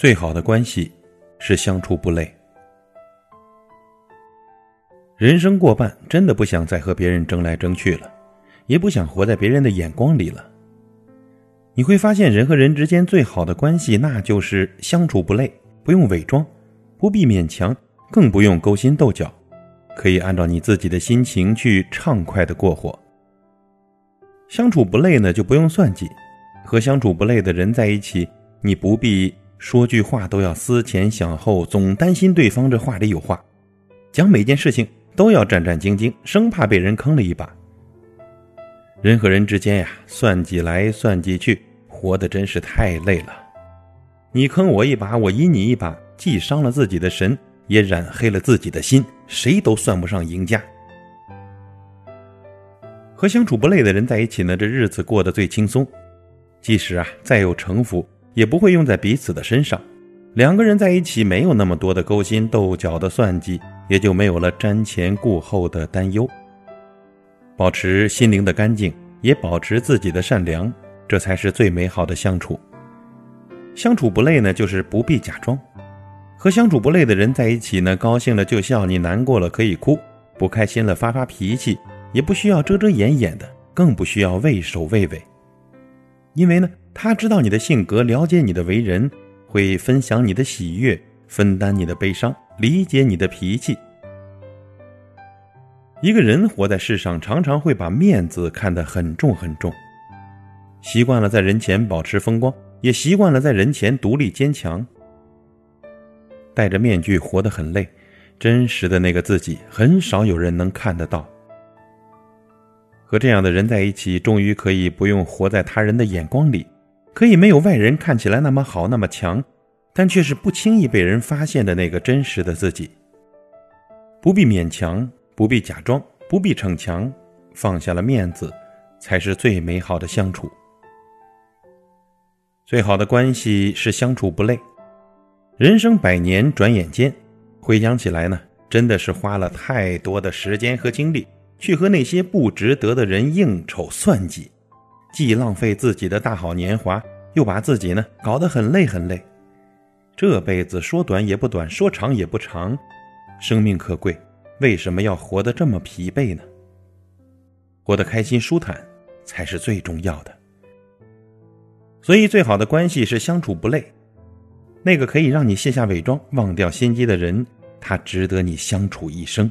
最好的关系是相处不累。人生过半，真的不想再和别人争来争去了，也不想活在别人的眼光里了。你会发现，人和人之间最好的关系，那就是相处不累，不用伪装，不必勉强，更不用勾心斗角，可以按照你自己的心情去畅快的过活。相处不累呢，就不用算计。和相处不累的人在一起，你不必说句话都要思前想后，总担心对方这话里有话，讲每件事情。都要战战兢兢，生怕被人坑了一把。人和人之间呀，算计来算计去，活得真是太累了。你坑我一把，我阴你一把，既伤了自己的神，也染黑了自己的心，谁都算不上赢家。和相处不累的人在一起呢，这日子过得最轻松。即使啊再有城府，也不会用在彼此的身上。两个人在一起，没有那么多的勾心斗角的算计。也就没有了瞻前顾后的担忧，保持心灵的干净，也保持自己的善良，这才是最美好的相处。相处不累呢，就是不必假装。和相处不累的人在一起呢，高兴了就笑，你难过了可以哭，不开心了发发脾气，也不需要遮遮掩掩的，更不需要畏首畏尾。因为呢，他知道你的性格，了解你的为人，会分享你的喜悦，分担你的悲伤。理解你的脾气。一个人活在世上，常常会把面子看得很重很重，习惯了在人前保持风光，也习惯了在人前独立坚强。戴着面具活得很累，真实的那个自己很少有人能看得到。和这样的人在一起，终于可以不用活在他人的眼光里，可以没有外人看起来那么好那么强。但却是不轻易被人发现的那个真实的自己。不必勉强，不必假装，不必逞强，放下了面子，才是最美好的相处。最好的关系是相处不累。人生百年，转眼间，回想起来呢，真的是花了太多的时间和精力去和那些不值得的人应酬算计，既浪费自己的大好年华，又把自己呢搞得很累很累。这辈子说短也不短，说长也不长，生命可贵，为什么要活得这么疲惫呢？活得开心舒坦才是最重要的。所以，最好的关系是相处不累。那个可以让你卸下伪装、忘掉心机的人，他值得你相处一生。